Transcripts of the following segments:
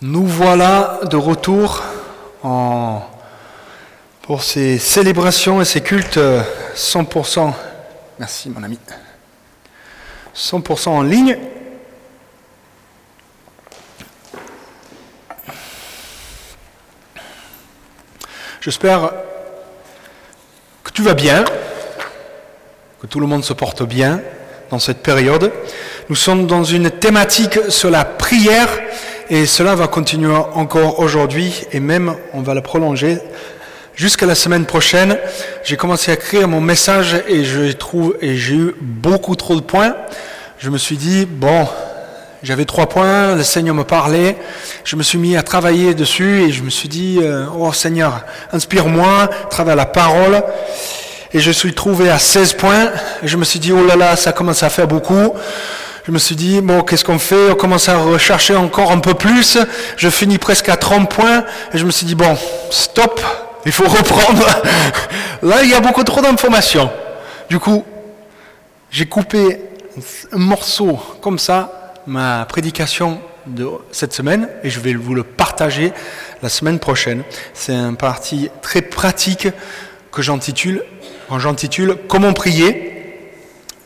Nous voilà de retour pour ces célébrations et ces cultes 100%, merci mon ami, 100% en ligne. J'espère que tu vas bien, que tout le monde se porte bien dans cette période. Nous sommes dans une thématique sur la prière et cela va continuer encore aujourd'hui et même on va le prolonger jusqu'à la semaine prochaine. J'ai commencé à écrire mon message et je trouve et j'ai eu beaucoup trop de points. Je me suis dit bon, j'avais trois points, le Seigneur me parlait, je me suis mis à travailler dessus et je me suis dit euh, oh Seigneur, inspire-moi, travaille la parole. Et je suis trouvé à 16 points et je me suis dit oh là là, ça commence à faire beaucoup je me suis dit, bon, qu'est-ce qu'on fait? On commence à rechercher encore un peu plus. Je finis presque à 30 points. Et je me suis dit, bon, stop, il faut reprendre. Là, il y a beaucoup trop d'informations. Du coup, j'ai coupé un morceau comme ça, ma prédication de cette semaine, et je vais vous le partager la semaine prochaine. C'est un parti très pratique que j'intitule, j'intitule Comment prier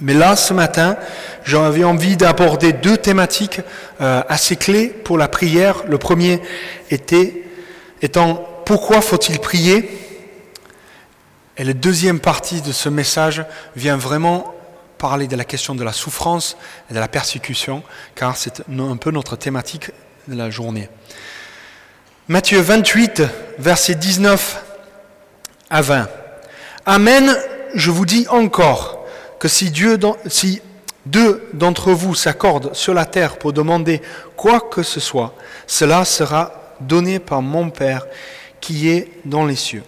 mais là, ce matin, j'avais envie d'aborder deux thématiques euh, assez clés pour la prière. Le premier était, étant pourquoi faut-il prier? Et la deuxième partie de ce message vient vraiment parler de la question de la souffrance et de la persécution, car c'est un peu notre thématique de la journée. Matthieu 28, versets 19 à 20. Amen, je vous dis encore que si, deux d'entre vous s'accordent sur la terre pour demander quoi que ce soit, cela sera donné par mon Père qui est dans les cieux.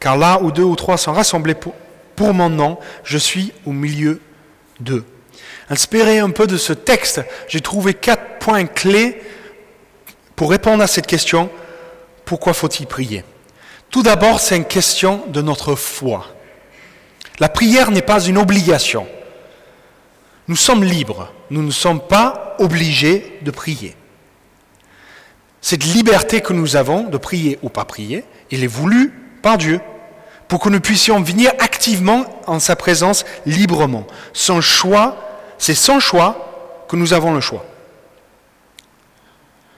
Car là où deux ou trois sont rassemblés pour, pour mon nom, je suis au milieu d'eux. Inspiré un peu de ce texte, j'ai trouvé quatre points clés pour répondre à cette question, pourquoi faut-il prier? Tout d'abord, c'est une question de notre foi. La prière n'est pas une obligation. Nous sommes libres. Nous ne sommes pas obligés de prier. Cette liberté que nous avons de prier ou pas prier, elle est voulue par Dieu pour que nous puissions venir activement en sa présence librement. Son choix, c'est son choix que nous avons le choix.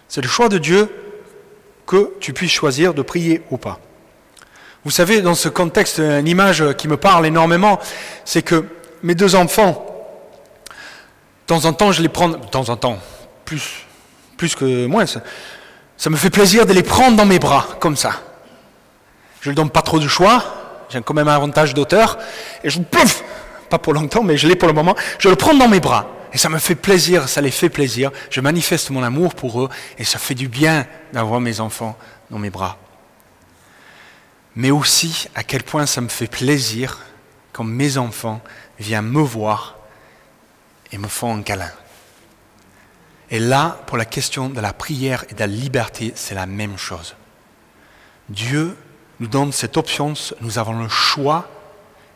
C'est le choix de Dieu que tu puisses choisir de prier ou pas. Vous savez, dans ce contexte, une image qui me parle énormément, c'est que mes deux enfants, de temps en temps, je les prends, de temps en temps, plus, plus que moins, ça, me fait plaisir de les prendre dans mes bras, comme ça. Je ne donne pas trop de choix, j'ai quand même un avantage d'auteur, et je pouf, pas pour longtemps, mais je l'ai pour le moment, je le prends dans mes bras. Et ça me fait plaisir, ça les fait plaisir. Je manifeste mon amour pour eux, et ça fait du bien d'avoir mes enfants dans mes bras mais aussi à quel point ça me fait plaisir quand mes enfants viennent me voir et me font un câlin. Et là, pour la question de la prière et de la liberté, c'est la même chose. Dieu nous donne cette option, nous avons le choix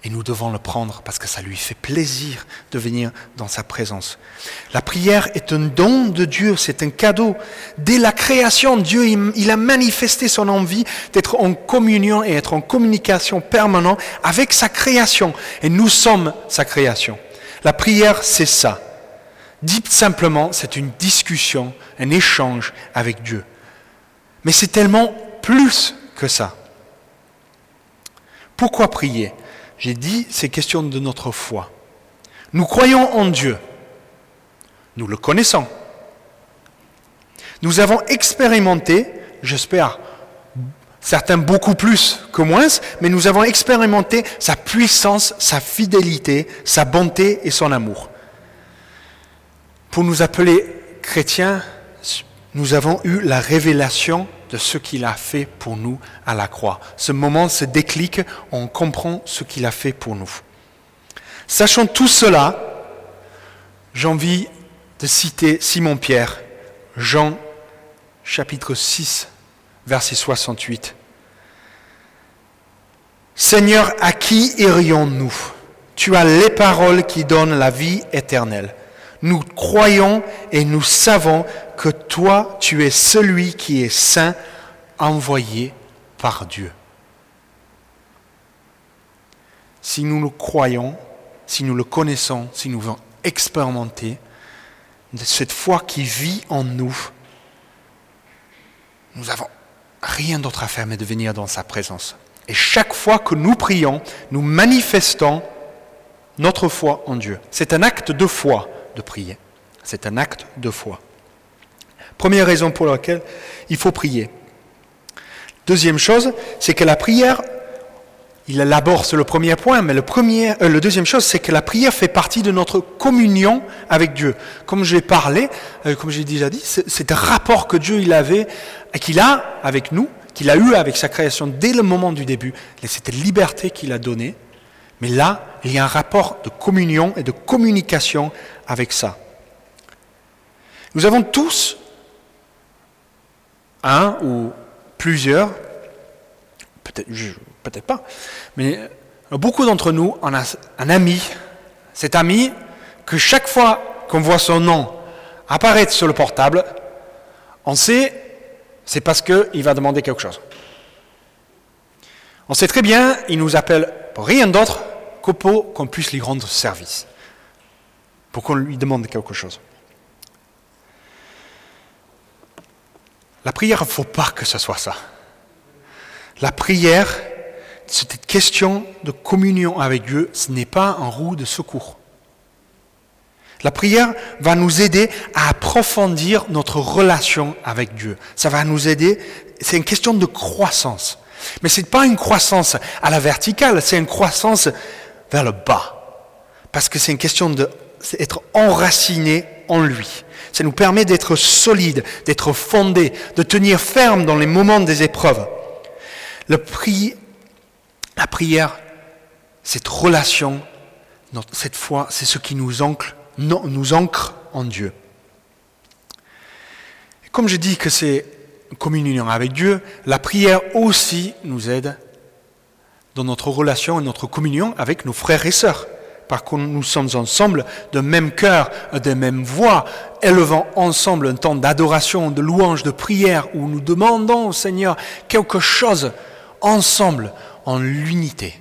et nous devons le prendre parce que ça lui fait plaisir de venir dans sa présence. La prière est un don de Dieu, c'est un cadeau. Dès la création, Dieu il a manifesté son envie d'être en communion et être en communication permanente avec sa création. Et nous sommes sa création. La prière, c'est ça. Dit simplement, c'est une discussion, un échange avec Dieu. Mais c'est tellement plus que ça. Pourquoi prier? J'ai dit, c'est question de notre foi. Nous croyons en Dieu. Nous le connaissons. Nous avons expérimenté, j'espère, certains beaucoup plus que moins, mais nous avons expérimenté sa puissance, sa fidélité, sa bonté et son amour. Pour nous appeler chrétiens, nous avons eu la révélation de ce qu'il a fait pour nous à la croix. Ce moment, ce déclic, on comprend ce qu'il a fait pour nous. Sachant tout cela, j'ai envie de citer Simon-Pierre, Jean chapitre 6, verset 68. Seigneur, à qui irions-nous Tu as les paroles qui donnent la vie éternelle. Nous croyons et nous savons que toi, tu es celui qui est saint, envoyé par Dieu. Si nous le croyons, si nous le connaissons, si nous voulons expérimenter cette foi qui vit en nous, nous n'avons rien d'autre à faire mais de venir dans sa présence. Et chaque fois que nous prions, nous manifestons notre foi en Dieu. C'est un acte de foi prier. C'est un acte de foi. Première raison pour laquelle il faut prier. Deuxième chose, c'est que la prière, il élabore sur le premier point, mais le, premier, euh, le deuxième chose, c'est que la prière fait partie de notre communion avec Dieu. Comme j'ai parlé, euh, comme j'ai déjà dit, c'est un rapport que Dieu il avait, qu'il a avec nous, qu'il a eu avec sa création dès le moment du début. Cette liberté qu'il a donnée. Mais là, il y a un rapport de communion et de communication avec ça. Nous avons tous un ou plusieurs, peut-être peut pas, mais beaucoup d'entre nous, on a un ami, cet ami que chaque fois qu'on voit son nom apparaître sur le portable, on sait c'est parce qu'il va demander quelque chose. On sait très bien, il nous appelle pour rien d'autre qu'on puisse lui rendre service, pour qu'on lui demande quelque chose. La prière, il ne faut pas que ce soit ça. La prière, cette question de communion avec Dieu, ce n'est pas un roue de secours. La prière va nous aider à approfondir notre relation avec Dieu. Ça va nous aider, c'est une question de croissance. Mais ce n'est pas une croissance à la verticale, c'est une croissance vers le bas. Parce que c'est une question d'être enraciné en lui. Ça nous permet d'être solide, d'être fondé, de tenir ferme dans les moments des épreuves. Le la prière, cette relation, cette foi, c'est ce qui nous ancre nous ancre en Dieu. Comme je dis que c'est communion avec Dieu, la prière aussi nous aide dans notre relation et notre communion avec nos frères et sœurs. Parce que nous sommes ensemble de même cœur, de même voix, élevant ensemble un temps d'adoration, de louange, de prière, où nous demandons au Seigneur quelque chose ensemble, en l'unité.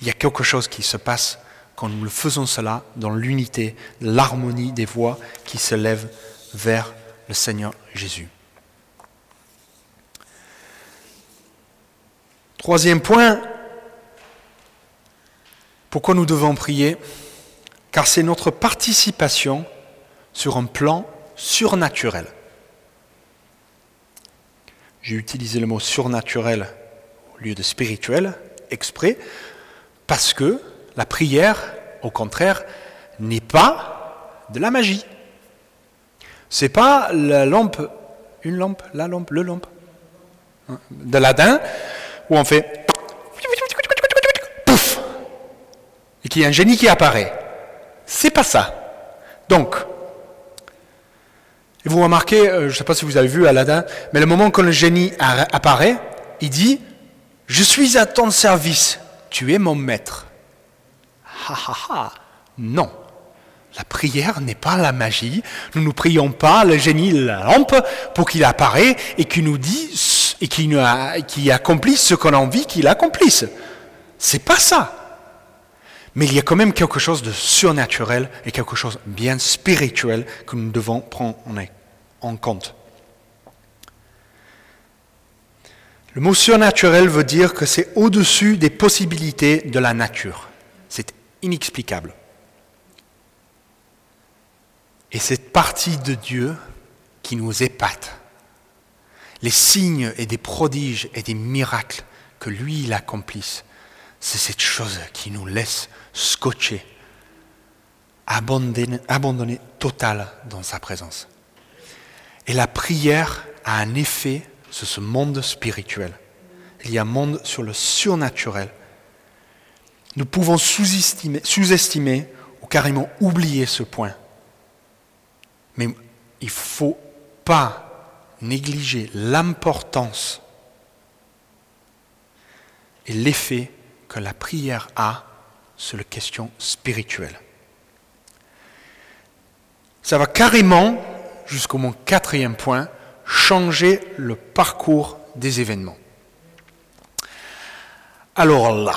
Il y a quelque chose qui se passe quand nous faisons cela dans l'unité, l'harmonie des voix qui se lèvent vers le Seigneur Jésus. Troisième point, pourquoi nous devons prier? Car c'est notre participation sur un plan surnaturel. J'ai utilisé le mot surnaturel au lieu de spirituel exprès parce que la prière, au contraire, n'est pas de la magie. C'est pas la lampe, une lampe, la lampe, le lampe hein, de l'Adin, où on fait pouf et qu'il y a un génie qui apparaît. C'est pas ça. Donc, vous remarquez, euh, je ne sais pas si vous avez vu Aladdin, mais le moment que le génie apparaît, il dit Je suis à ton service, tu es mon maître non. La prière n'est pas la magie. Nous ne prions pas le génie la lampe pour qu'il apparaisse et qu'il nous dise et qu'il accomplisse ce qu'on a envie qu'il accomplisse. C'est pas ça. Mais il y a quand même quelque chose de surnaturel et quelque chose de bien spirituel que nous devons prendre en compte. Le mot surnaturel veut dire que c'est au-dessus des possibilités de la nature. C'est inexplicable. Et cette partie de Dieu qui nous épate, les signes et des prodiges et des miracles que lui, il accomplisse, c'est cette chose qui nous laisse scotcher, abandonner, total dans sa présence. Et la prière a un effet sur ce monde spirituel. Il y a un monde sur le surnaturel nous pouvons sous-estimer, ou carrément oublier ce point. Mais il ne faut pas négliger l'importance et l'effet que la prière a sur les questions spirituelles. Ça va carrément jusqu'au mon quatrième point, changer le parcours des événements. Alors là,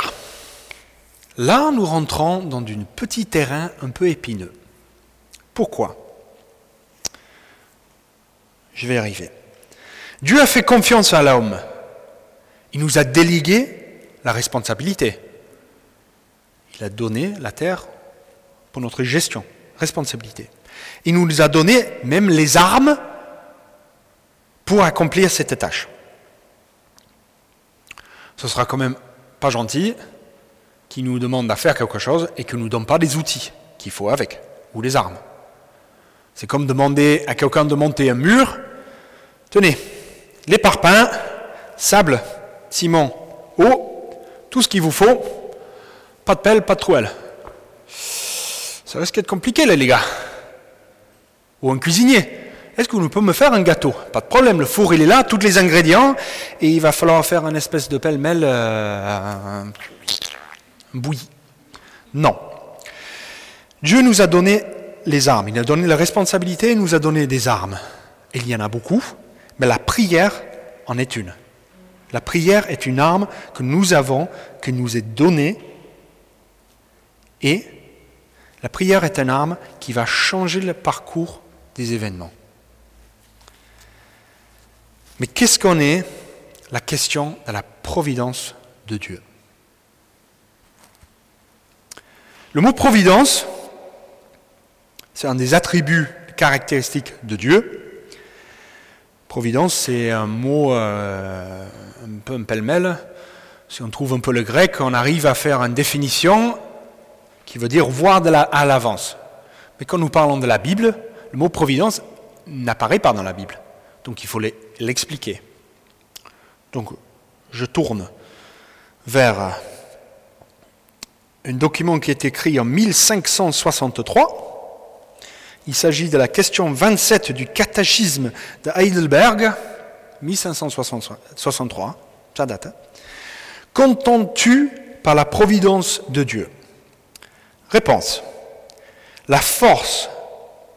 là nous rentrons dans un petit terrain un peu épineux. Pourquoi? Je vais y arriver. Dieu a fait confiance à l'homme. Il nous a délégué la responsabilité. Il a donné la terre pour notre gestion, responsabilité. Il nous a donné même les armes pour accomplir cette tâche. Ce sera quand même pas gentil qui nous demande à faire quelque chose et qui ne nous donne pas les outils qu'il faut avec, ou les armes. C'est comme demander à quelqu'un de monter un mur. Tenez, les parpaings, sable, ciment, eau, tout ce qu'il vous faut, pas de pelle, pas de trouelle. Ça risque d'être compliqué là les gars. Ou un cuisinier. Est-ce que vous pouvez me faire un gâteau? Pas de problème, le four il est là, tous les ingrédients, et il va falloir faire une espèce de pêle-mêle euh, bouilli. Non. Dieu nous a donné les armes, il a donné la responsabilité, il nous a donné des armes. Il y en a beaucoup, mais la prière en est une. La prière est une arme que nous avons, que nous est donnée, et la prière est une arme qui va changer le parcours des événements. Mais qu'est-ce qu'on est? La question de la providence de Dieu. Le mot providence, c'est un des attributs caractéristiques de Dieu. Providence, c'est un mot euh, un peu un pêle-mêle. Si on trouve un peu le grec, on arrive à faire une définition qui veut dire voir à l'avance. Mais quand nous parlons de la Bible, le mot providence n'apparaît pas dans la Bible. Donc il faut l'expliquer. Donc je tourne vers un document qui est écrit en 1563. Il s'agit de la question 27 du catéchisme de Heidelberg, 1563, ça date. Hein. Qu'entends-tu par la providence de Dieu? Réponse. La force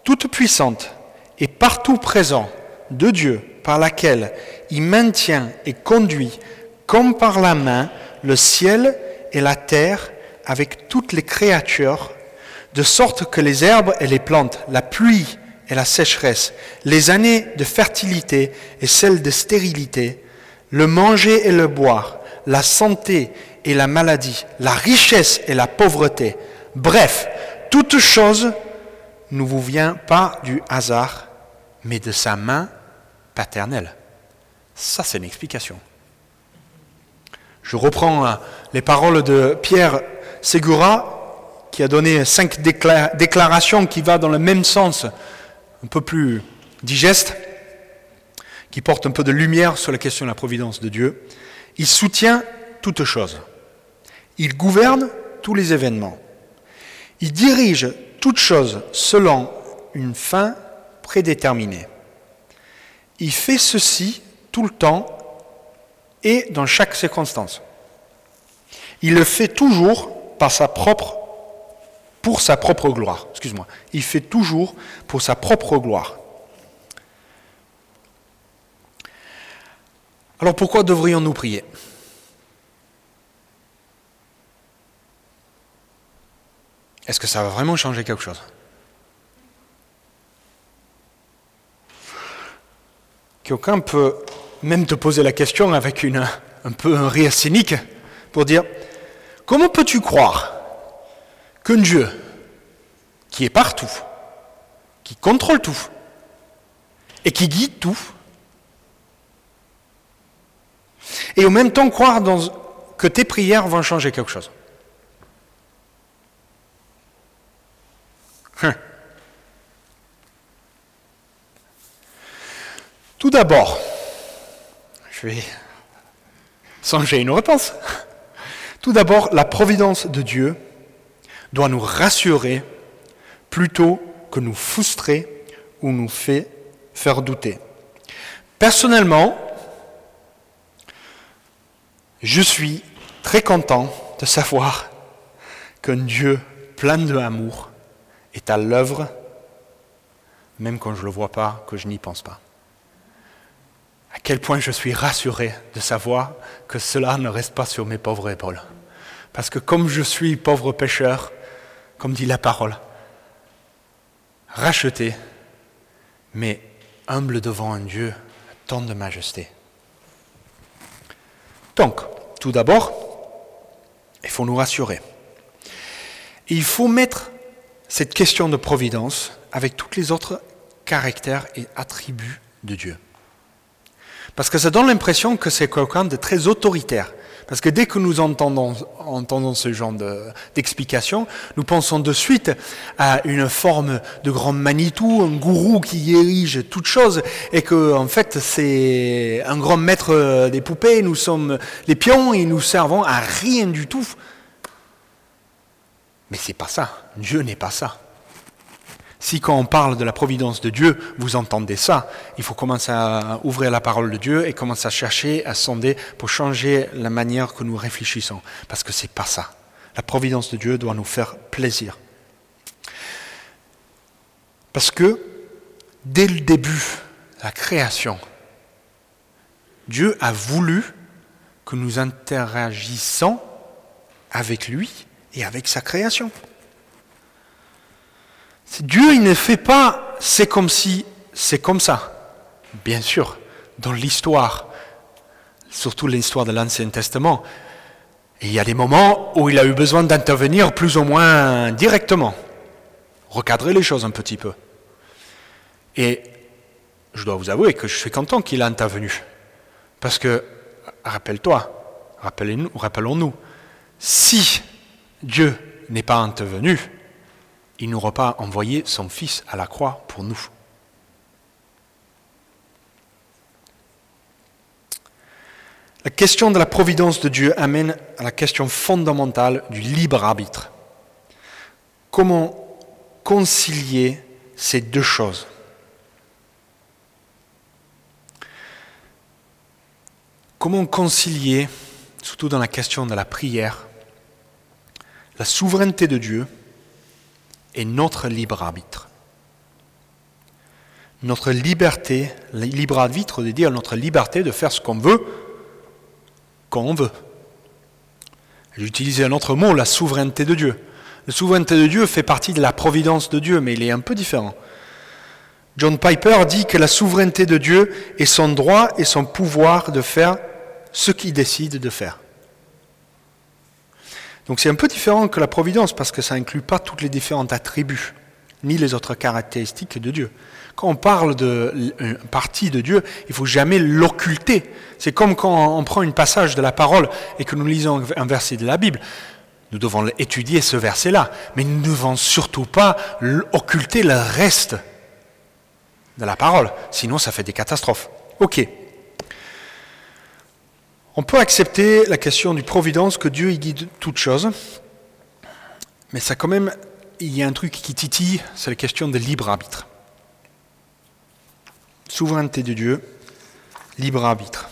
toute puissante et partout présente de Dieu par laquelle il maintient et conduit comme par la main le ciel et la terre avec toutes les créatures, de sorte que les herbes et les plantes, la pluie et la sécheresse, les années de fertilité et celles de stérilité, le manger et le boire, la santé et la maladie, la richesse et la pauvreté, bref, toute chose ne vous vient pas du hasard, mais de sa main paternelle. Ça, c'est une explication. Je reprends euh, les paroles de Pierre Segura, qui a donné cinq déclarations qui vont dans le même sens, un peu plus digeste, qui portent un peu de lumière sur la question de la providence de Dieu. Il soutient toutes choses. Il gouverne tous les événements. Il dirige toutes choses selon une fin prédéterminée. Il fait ceci tout le temps et dans chaque circonstance. Il le fait toujours par sa propre, pour sa propre gloire. Excuse-moi. Il fait toujours pour sa propre gloire. Alors pourquoi devrions-nous prier? Est-ce que ça va vraiment changer quelque chose? Quelqu'un peut même te poser la question avec un peu un rire cynique pour dire Comment peux-tu croire? Qu'un Dieu qui est partout, qui contrôle tout et qui guide tout, et en même temps croire que tes prières vont changer quelque chose hein. Tout d'abord, je vais songer une réponse. Tout d'abord, la providence de Dieu doit nous rassurer plutôt que nous frustrer ou nous fait faire douter. Personnellement, je suis très content de savoir qu'un Dieu plein d'amour est à l'œuvre même quand je ne le vois pas, que je n'y pense pas. À quel point je suis rassuré de savoir que cela ne reste pas sur mes pauvres épaules. Parce que comme je suis pauvre pécheur, comme dit la parole, racheté, mais humble devant un Dieu tant de majesté. Donc, tout d'abord, il faut nous rassurer. il faut mettre cette question de providence avec tous les autres caractères et attributs de Dieu. Parce que ça donne l'impression que c'est quelqu'un de très autoritaire. Parce que dès que nous entendons, ce genre d'explication, nous pensons de suite à une forme de grand Manitou, un gourou qui érige toutes choses, et que en fait c'est un grand maître des poupées, nous sommes les pions et nous servons à rien du tout. Mais c'est pas ça. Dieu n'est pas ça. Si quand on parle de la providence de Dieu, vous entendez ça, il faut commencer à ouvrir la parole de Dieu et commencer à chercher, à sonder pour changer la manière que nous réfléchissons. Parce que c'est pas ça. La providence de Dieu doit nous faire plaisir. Parce que dès le début, la création, Dieu a voulu que nous interagissions avec lui et avec sa création. Dieu, il ne fait pas c'est comme si, c'est comme ça. Bien sûr, dans l'histoire, surtout l'histoire de l'Ancien Testament, il y a des moments où il a eu besoin d'intervenir plus ou moins directement, recadrer les choses un petit peu. Et je dois vous avouer que je suis content qu'il a intervenu. Parce que, rappelle-toi, rappelons-nous, si Dieu n'est pas intervenu, il n'aura pas envoyé son Fils à la croix pour nous. La question de la providence de Dieu amène à la question fondamentale du libre arbitre. Comment concilier ces deux choses? Comment concilier, surtout dans la question de la prière, la souveraineté de Dieu et notre libre arbitre. Notre liberté, libre arbitre de dire notre liberté de faire ce qu'on veut quand on veut. J'ai un autre mot, la souveraineté de Dieu. La souveraineté de Dieu fait partie de la providence de Dieu, mais il est un peu différent. John Piper dit que la souveraineté de Dieu est son droit et son pouvoir de faire ce qu'il décide de faire. Donc c'est un peu différent que la providence parce que ça n'inclut pas toutes les différents attributs, ni les autres caractéristiques de Dieu. Quand on parle d'une partie de Dieu, il faut jamais l'occulter. C'est comme quand on prend une passage de la parole et que nous lisons un verset de la Bible. Nous devons étudier ce verset-là, mais nous ne devons surtout pas occulter le reste de la parole, sinon ça fait des catastrophes. Ok. On peut accepter la question du providence, que Dieu guide toutes choses, mais ça quand même, il y a un truc qui titille, c'est la question de libre arbitre. Souveraineté de Dieu, libre arbitre.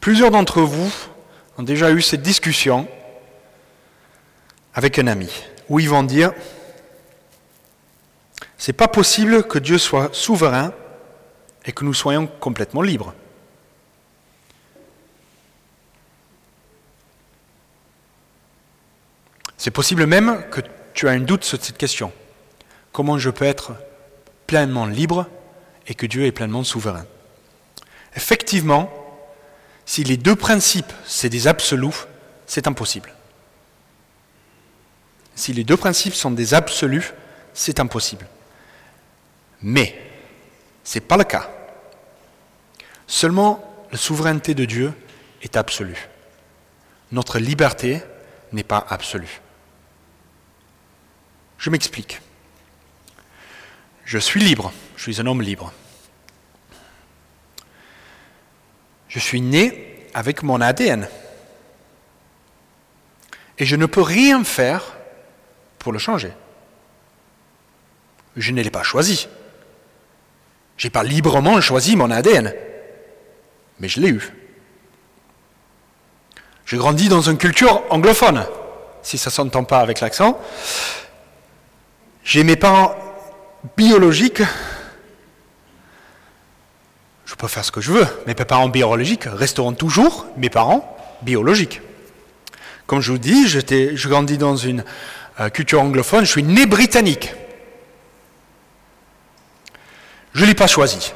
Plusieurs d'entre vous ont déjà eu cette discussion avec un ami, où ils vont dire, c'est pas possible que Dieu soit souverain et que nous soyons complètement libres. C'est possible même que tu as un doute sur cette question. Comment je peux être pleinement libre et que Dieu est pleinement souverain? Effectivement, si les deux principes, c'est des absolus, c'est impossible. Si les deux principes sont des absolus, c'est impossible. Mais ce n'est pas le cas. Seulement la souveraineté de Dieu est absolue. Notre liberté n'est pas absolue. Je m'explique. Je suis libre, je suis un homme libre. Je suis né avec mon ADN. Et je ne peux rien faire pour le changer. Je ne l'ai pas choisi. Je n'ai pas librement choisi mon ADN, mais je l'ai eu. J'ai grandi dans une culture anglophone, si ça ne s'entend pas avec l'accent. J'ai mes parents biologiques. Je peux faire ce que je veux. Mes parents biologiques resteront toujours mes parents biologiques. Comme je vous dis, je grandis dans une euh, culture anglophone. Je suis né britannique. Je ne l'ai pas choisi.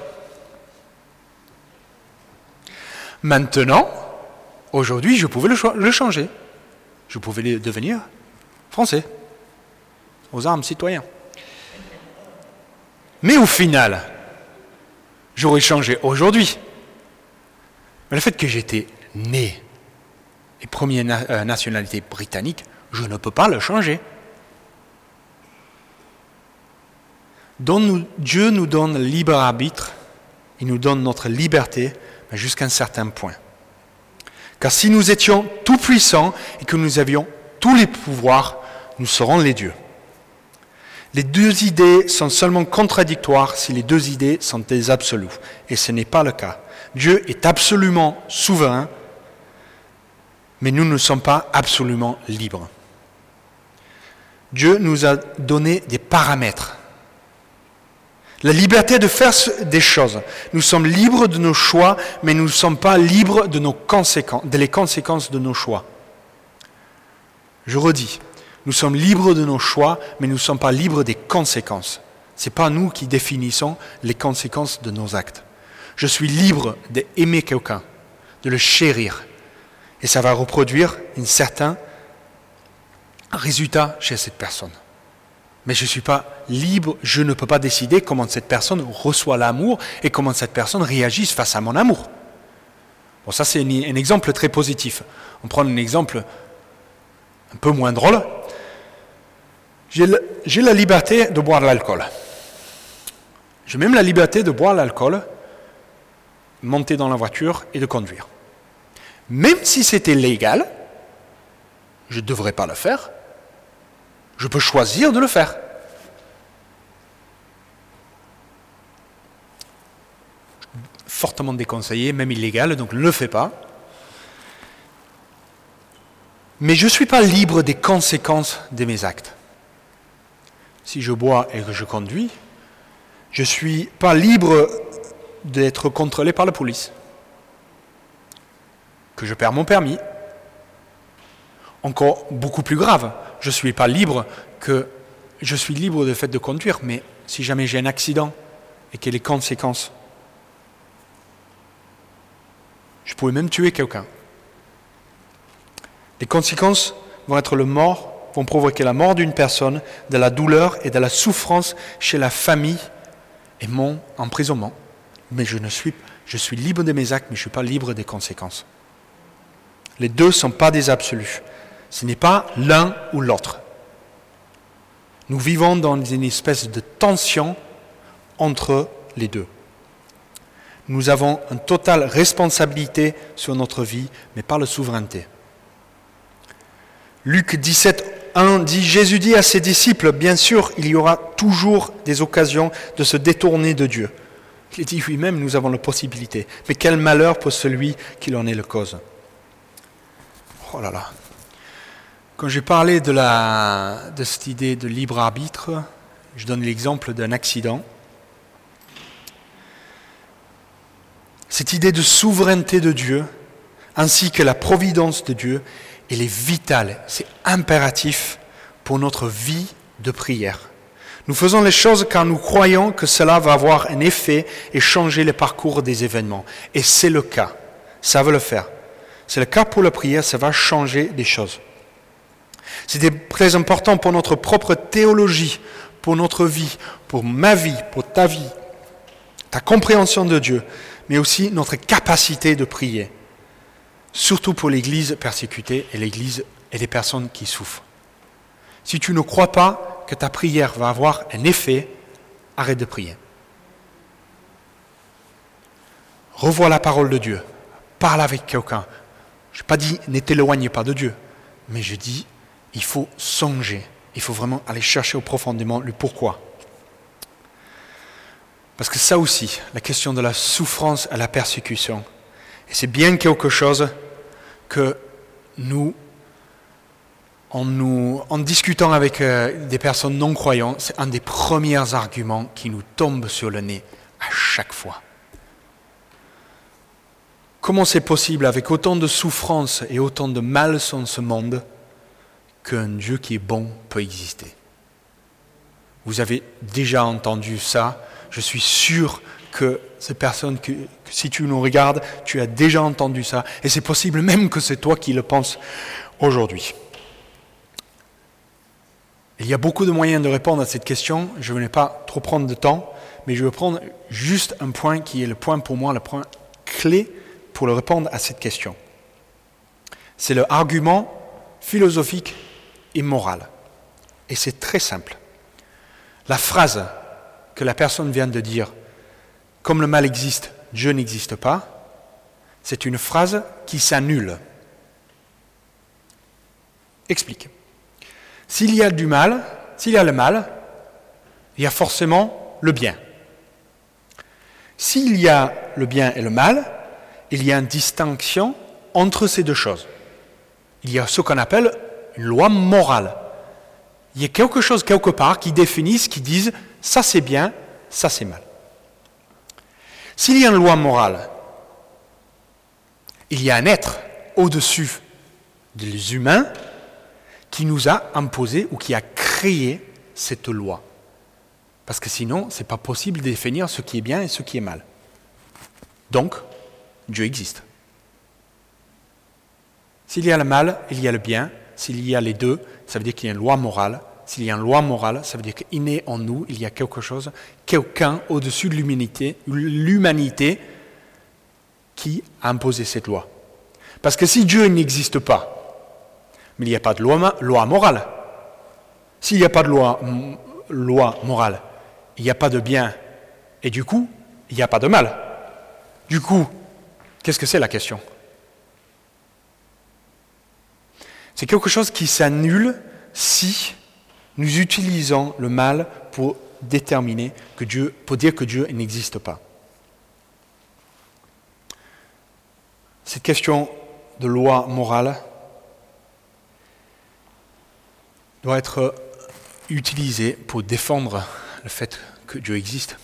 Maintenant, aujourd'hui, je pouvais le, changer. Je pouvais devenir français, aux armes citoyens. Mais au final, j'aurais changé aujourd'hui. Mais le fait que j'étais né et première euh, nationalité britannique, je ne peux pas le changer. Dieu nous donne libre arbitre, il nous donne notre liberté, mais jusqu'à un certain point. Car si nous étions tout puissants et que nous avions tous les pouvoirs, nous serons les dieux. Les deux idées sont seulement contradictoires si les deux idées sont des absolus. Et ce n'est pas le cas. Dieu est absolument souverain, mais nous ne sommes pas absolument libres. Dieu nous a donné des paramètres la liberté de faire des choses. Nous sommes libres de nos choix, mais nous ne sommes pas libres de, nos conséquences, de les conséquences de nos choix. Je redis, nous sommes libres de nos choix, mais nous ne sommes pas libres des conséquences. Ce n'est pas nous qui définissons les conséquences de nos actes. Je suis libre d'aimer quelqu'un, de le chérir, et ça va reproduire un certain résultat chez cette personne mais je ne suis pas libre, je ne peux pas décider comment cette personne reçoit l'amour et comment cette personne réagit face à mon amour. Bon, ça c'est un, exemple très positif. On prend un exemple un peu moins drôle. J'ai la liberté de boire l'alcool. J'ai même la liberté de boire l'alcool, monter dans la voiture et de conduire. Même si c'était légal, je ne devrais pas le faire, je peux choisir de le faire. Fortement déconseillé, même illégal, donc ne le fais pas. Mais je ne suis pas libre des conséquences de mes actes. Si je bois et que je conduis, je ne suis pas libre d'être contrôlé par la police. Que je perds mon permis. Encore beaucoup plus grave, je ne suis pas libre que je suis libre du fait de conduire, mais si jamais j'ai un accident et qu'il y a les conséquences, je pourrais même tuer quelqu'un. Les conséquences vont être le mort, vont provoquer la mort d'une personne, de la douleur et de la souffrance chez la famille et mon emprisonnement. Mais je ne suis, je suis libre de mes actes, mais je ne suis pas libre des conséquences. Les deux ne sont pas des absolus. Ce n'est pas l'un ou l'autre. Nous vivons dans une espèce de tension entre les deux. Nous avons une totale responsabilité sur notre vie, mais pas la souveraineté. Luc 17, 1 dit, Jésus dit à ses disciples, bien sûr, il y aura toujours des occasions de se détourner de Dieu. Il dit lui-même, nous avons la possibilité. Mais quel malheur pour celui qui en est le cause. Oh là là, quand j'ai parlé de, la, de cette idée de libre arbitre, je donne l'exemple d'un accident. Cette idée de souveraineté de Dieu, ainsi que la providence de Dieu, elle est vitale, c'est impératif pour notre vie de prière. Nous faisons les choses car nous croyons que cela va avoir un effet et changer le parcours des événements. Et c'est le cas. Ça va le faire. C'est le cas pour la prière, ça va changer des choses. C'était très important pour notre propre théologie, pour notre vie, pour ma vie, pour ta vie, ta compréhension de Dieu, mais aussi notre capacité de prier, surtout pour l'Église persécutée et l'Église et les personnes qui souffrent. Si tu ne crois pas que ta prière va avoir un effet, arrête de prier. Revois la parole de Dieu. Parle avec quelqu'un. Je n'ai pas dit ne t'éloigne pas de Dieu, mais je dis il faut songer, il faut vraiment aller chercher au profondément le pourquoi. Parce que ça aussi, la question de la souffrance à la persécution, c'est bien quelque chose que nous en, nous, en discutant avec euh, des personnes non croyantes, c'est un des premiers arguments qui nous tombe sur le nez à chaque fois. Comment c'est possible, avec autant de souffrance et autant de mal dans ce monde, qu'un Dieu qui est bon peut exister Vous avez déjà entendu ça. Je suis sûr que ces personnes, que, si tu nous regardes, tu as déjà entendu ça. Et c'est possible même que c'est toi qui le penses aujourd'hui. Il y a beaucoup de moyens de répondre à cette question. Je ne vais pas trop prendre de temps, mais je vais prendre juste un point qui est le point pour moi, le point clé pour le répondre à cette question. C'est le argument philosophique et moral. Et c'est très simple. La phrase que la personne vient de dire, comme le mal existe, Dieu n'existe pas, c'est une phrase qui s'annule. Explique. S'il y a du mal, s'il y a le mal, il y a forcément le bien. S'il y a le bien et le mal, il y a une distinction entre ces deux choses. Il y a ce qu'on appelle une loi morale. Il y a quelque chose quelque part qui définisse, qui dise ça c'est bien, ça c'est mal. S'il y a une loi morale, il y a un être au-dessus des humains qui nous a imposé ou qui a créé cette loi. Parce que sinon, ce n'est pas possible de définir ce qui est bien et ce qui est mal. Donc, Dieu existe. S'il y a le mal, il y a le bien. S'il y a les deux, ça veut dire qu'il y a une loi morale. S'il y a une loi morale, ça veut dire qu'inné en nous, il y a quelque chose, quelqu'un au-dessus de l'humanité, l'humanité qui a imposé cette loi. Parce que si Dieu n'existe pas, mais il n'y a pas de loi, morale. S'il n'y a pas de loi, loi morale, il n'y a pas de bien, et du coup, il n'y a pas de mal. Du coup, qu'est-ce que c'est la question? C'est quelque chose qui s'annule si nous utilisons le mal pour déterminer que Dieu, dire que Dieu n'existe pas. Cette question de loi morale doit être utilisé pour défendre le fait que Dieu existe.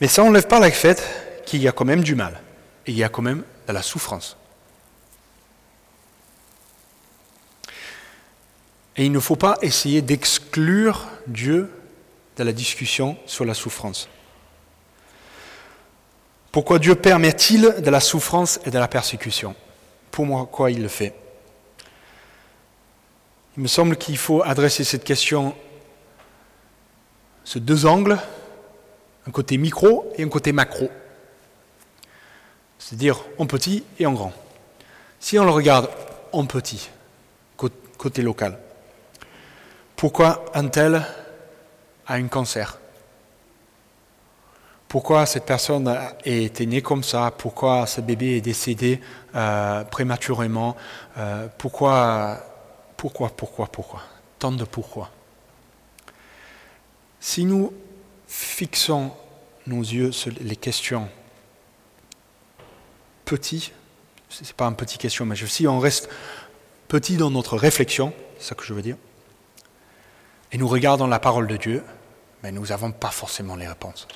Mais ça n'enlève pas le fait qu'il y a quand même du mal, et il y a quand même de la souffrance. Et il ne faut pas essayer d'exclure Dieu de la discussion sur la souffrance. Pourquoi Dieu permet-il de la souffrance et de la persécution? Pour moi, il le fait? Il me semble qu'il faut adresser cette question sous deux angles, un côté micro et un côté macro. C'est-à-dire en petit et en grand. Si on le regarde en petit, côté local, pourquoi un tel a un cancer? Pourquoi cette personne été née comme ça? Pourquoi ce bébé est décédé euh, prématurément? Euh, Pourquoi pourquoi, pourquoi, pourquoi? Tant de pourquoi. Si nous fixons nos yeux sur les questions petits, ce n'est pas un petit question, mais si on reste petit dans notre réflexion, c'est ça que je veux dire, et nous regardons la parole de Dieu, mais nous n'avons pas forcément les réponses.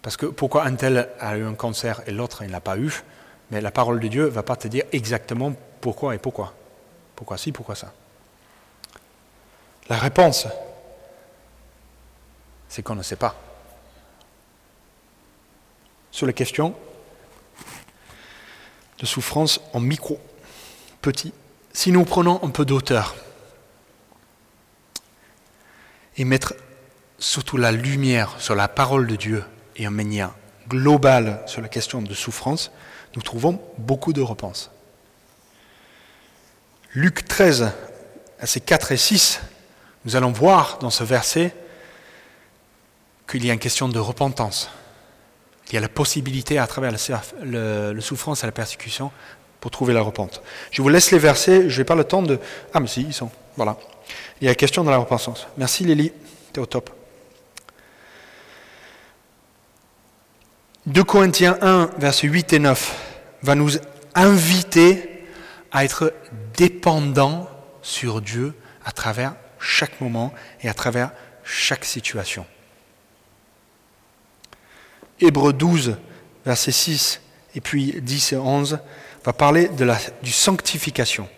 Parce que pourquoi un tel a eu un cancer et l'autre il n'a pas eu, mais la parole de Dieu ne va pas te dire exactement pourquoi et pourquoi. Pourquoi si, pourquoi ça La réponse, c'est qu'on ne sait pas. Sur les questions de souffrance en micro, petit, si nous prenons un peu d'auteur et mettre surtout la lumière sur la parole de Dieu et en manière globale sur la question de souffrance, nous trouvons beaucoup de réponses. Luc 13, versets 4 et 6, nous allons voir dans ce verset qu'il y a une question de repentance. Il y a la possibilité, à travers le, souffrance et la persécution, pour trouver la repentance. Je vous laisse les versets, je n'ai pas le temps de... Ah, mais si, ils sont. Voilà. Il y a la question de la repentance. Merci Lélie, tu es au top. 2 Corinthiens 1, versets 8 et 9, va nous inviter à être dépendant sur Dieu à travers chaque moment et à travers chaque situation. Hébreu 12, verset 6 et puis 10 et 11 va parler de la du sanctification.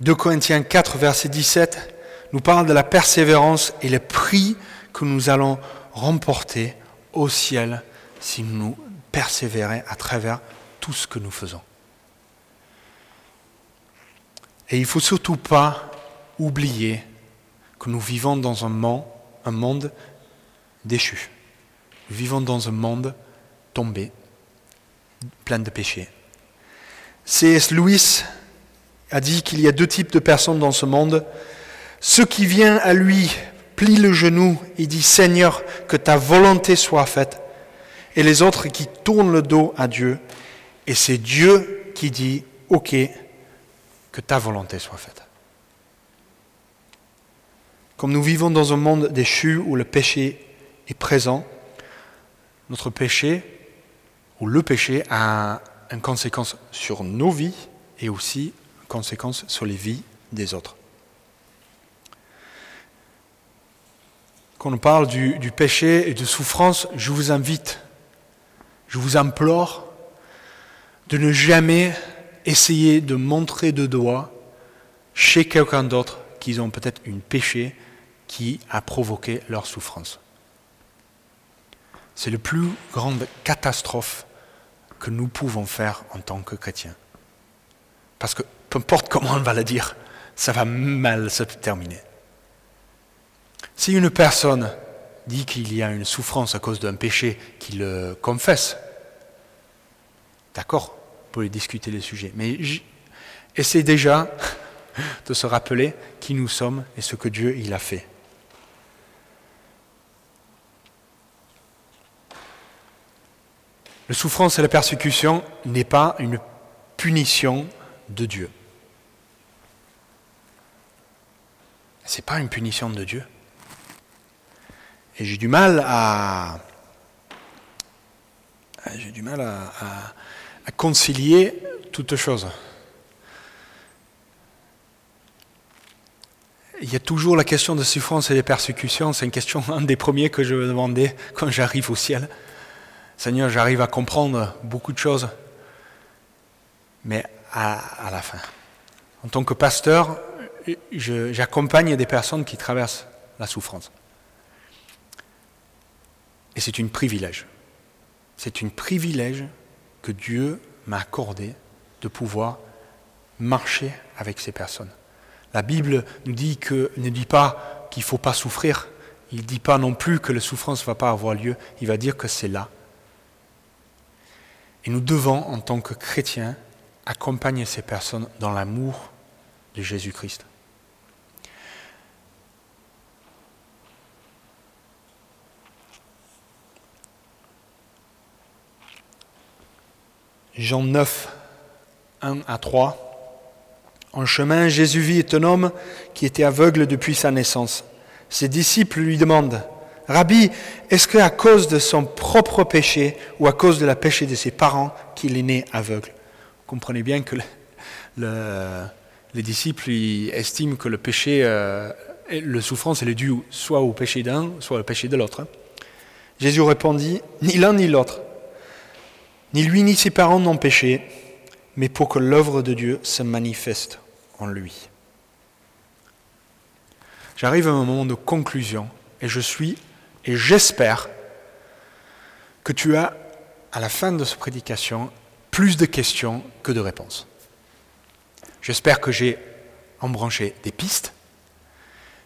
2 Corinthiens 4, verset 17 nous parle de la persévérance et le prix que nous allons remporter au ciel si nous persévérons à travers tout ce que nous faisons. Et il ne faut surtout pas oublier que nous vivons dans un monde, déchu. Nous vivons dans un monde tombé, plein de péchés. C.S. Lewis a dit qu'il y a deux types de personnes dans ce monde. Ceux qui viennent à lui, plient le genou et disent Seigneur, que ta volonté soit faite. Et les autres qui tournent le dos à Dieu. Et c'est Dieu qui dit Ok, que ta volonté soit faite. Comme nous vivons dans un monde déchu où le péché est présent, notre péché, ou le péché, a une conséquence sur nos vies et aussi une conséquence sur les vies des autres. Quand on parle du, du péché et de souffrance, je vous invite, je vous implore de ne jamais essayer de montrer de doigt chez quelqu'un d'autre qu'ils ont peut-être une péché qui a provoqué leur souffrance. C'est la plus grande catastrophe que nous pouvons faire en tant que chrétiens. Parce que peu importe comment on va le dire, ça va mal se terminer. Si une personne dit qu'il y a une souffrance à cause d'un péché qu'il le confesse, d'accord, on peut discuter les sujets, mais essaie déjà de se rappeler qui nous sommes et ce que Dieu il a fait. La souffrance et la persécution n'est pas une punition de Dieu. N'est pas une punition de Dieu. Et j'ai du mal à. J'ai du mal à, concilier toutes choses. Il y a toujours la question de souffrance et de persécution. C'est une question, un des premiers que je me demandais quand j'arrive au ciel. Seigneur, j'arrive à comprendre beaucoup de choses, mais à, la fin. En tant que pasteur, j'accompagne des personnes qui traversent la souffrance. Et c'est un privilège. C'est un privilège que Dieu m'a accordé de pouvoir marcher avec ces personnes. La Bible nous dit ne dit pas qu'il ne faut pas souffrir. Il ne dit pas non plus que la souffrance ne va pas avoir lieu. Il va dire que c'est là et nous devons, en tant que chrétiens, accompagner ces personnes dans l'amour de Jésus-Christ. Jean 9, 1 à 3. En chemin, Jésus vit un homme qui était aveugle depuis sa naissance. Ses disciples lui demandent Rabbi, est-ce qu'à cause de son propre péché ou à cause de la péché de ses parents qu'il est né aveugle? Vous comprenez bien que les disciples estiment que le péché, euh, le souffrance, est due soit au péché d'un, soit au péché de l'autre. Jésus répondit, ni l'un ni l'autre, ni lui ni ses parents n'ont péché, mais pour que l'œuvre de Dieu se manifeste en lui. J'arrive à un moment de conclusion et je suis et j'espère que tu as, à la fin de cette prédication, plus de questions que de réponses. J'espère que j'ai embranché des pistes,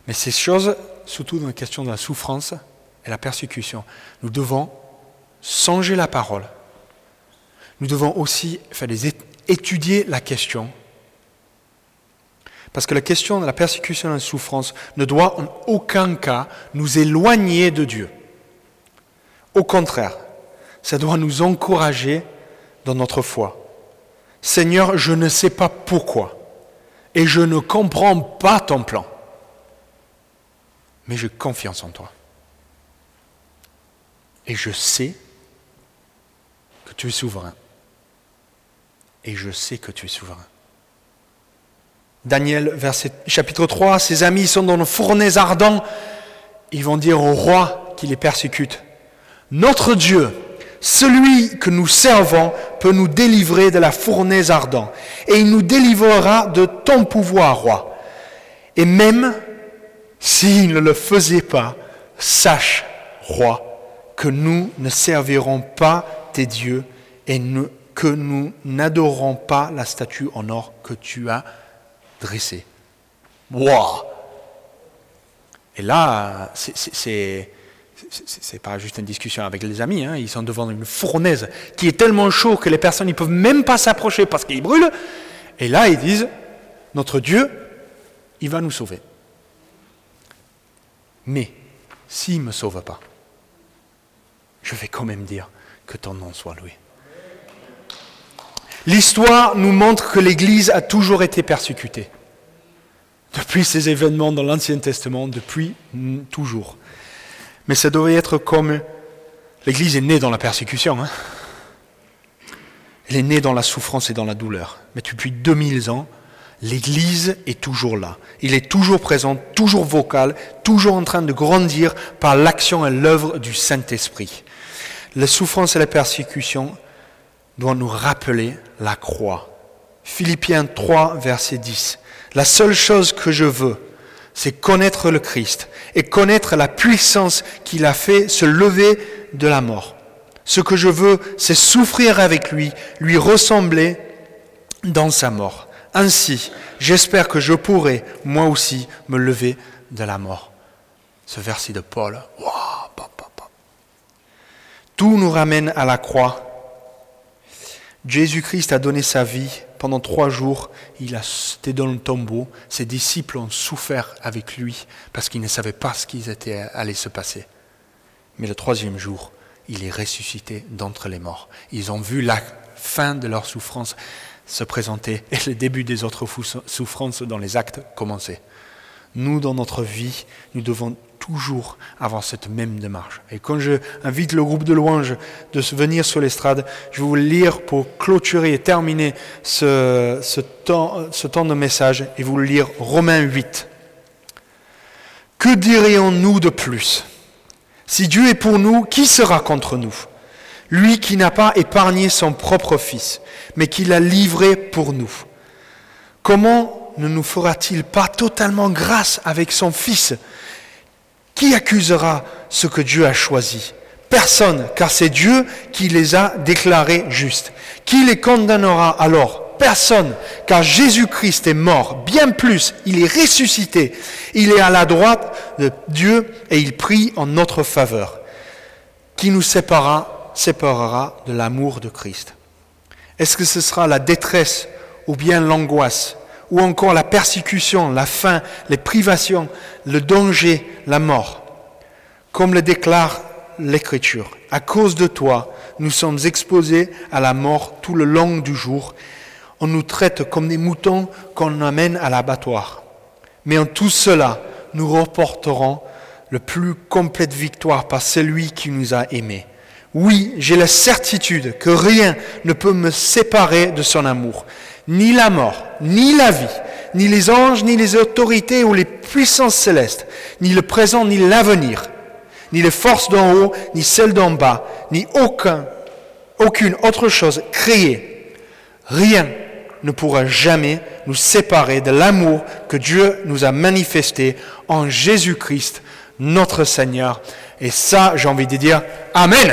mais ces choses, surtout dans la question de la souffrance et la persécution, nous devons songer la parole. Nous devons aussi étudier la question parce que la question de la persécution et de la souffrance ne doit en aucun cas nous éloigner de Dieu. Au contraire, ça doit nous encourager dans notre foi. Seigneur, je ne sais pas pourquoi et je ne comprends pas ton plan, mais j'ai confiance en toi. Et je sais que tu es souverain. Et je sais que tu es souverain. Daniel, verset, chapitre 3, ses amis sont dans le fournaise ardent. Ils vont dire au roi qui les persécute, Notre Dieu, celui que nous servons, peut nous délivrer de la fournaise ardent, et il nous délivrera de ton pouvoir, roi. Et même s'il ne le faisait pas, sache, roi, que nous ne servirons pas tes dieux et que nous n'adorons pas la statue en or que tu as dressée. Wow. Et là, c'est c'est pas juste une discussion avec les amis, hein. ils sont devant une fournaise qui est tellement chaud que les personnes ne peuvent même pas s'approcher parce qu'ils brûlent. Et là, ils disent, notre Dieu, il va nous sauver. Mais s'il ne me sauve pas, je vais quand même dire que ton nom soit loué. L'histoire nous montre que l'Église a toujours été persécutée. Depuis ces événements dans l'Ancien Testament, depuis toujours. Mais ça devrait être comme l'Église est née dans la persécution. Hein. Elle est née dans la souffrance et dans la douleur. Mais depuis 2000 ans, l'Église est toujours là. Il est toujours présent, toujours vocal, toujours en train de grandir par l'action et l'œuvre du Saint-Esprit. La souffrance et la persécution doivent nous rappeler la croix. Philippiens 3, verset 10. La seule chose que je veux, c'est connaître le Christ et connaître la puissance qu'il a fait se lever de la mort. Ce que je veux, c'est souffrir avec lui, lui ressembler dans sa mort. Ainsi, j'espère que je pourrai, moi aussi, me lever de la mort. Ce verset de Paul, tout nous ramène à la croix. Jésus-Christ a donné sa vie pendant trois jours, il a été dans le tombeau. Ses disciples ont souffert avec lui parce qu'ils ne savaient pas ce qui allait se passer. Mais le troisième jour, il est ressuscité d'entre les morts. Ils ont vu la fin de leur souffrance se présenter et le début des autres souffrances dans les actes commencer. Nous, dans notre vie, nous devons toujours avoir cette même démarche. Et quand je invite le groupe de louanges de venir sur l'estrade, je vais vous lire pour clôturer et terminer ce, temps, de message et vous lire Romains 8. Que dirions-nous de plus? Si Dieu est pour nous, qui sera contre nous? Lui qui n'a pas épargné son propre Fils, mais qui l'a livré pour nous. Comment ne nous fera-t-il pas totalement grâce avec son Fils qui accusera ce que Dieu a choisi? Personne, car c'est Dieu qui les a déclarés justes. Qui les condamnera alors? Personne, car Jésus-Christ est mort, bien plus, il est ressuscité, il est à la droite de Dieu et il prie en notre faveur. Qui nous séparera, séparera de l'amour de Christ? Est-ce que ce sera la détresse ou bien l'angoisse ou encore la persécution, la faim, les privations, le danger, la mort. Comme le déclare l'Écriture, à cause de toi, nous sommes exposés à la mort tout le long du jour. On nous traite comme des moutons qu'on amène à l'abattoir. Mais en tout cela, nous reporterons le plus complète victoire par celui qui nous a aimés. Oui, j'ai la certitude que rien ne peut me séparer de son amour ni la mort, ni la vie, ni les anges, ni les autorités ou les puissances célestes, ni le présent, ni l'avenir, ni les forces d'en haut, ni celles d'en bas, ni aucun, aucune autre chose créée. Rien ne pourra jamais nous séparer de l'amour que Dieu nous a manifesté en Jésus-Christ, notre Seigneur. Et ça, j'ai envie de dire, Amen.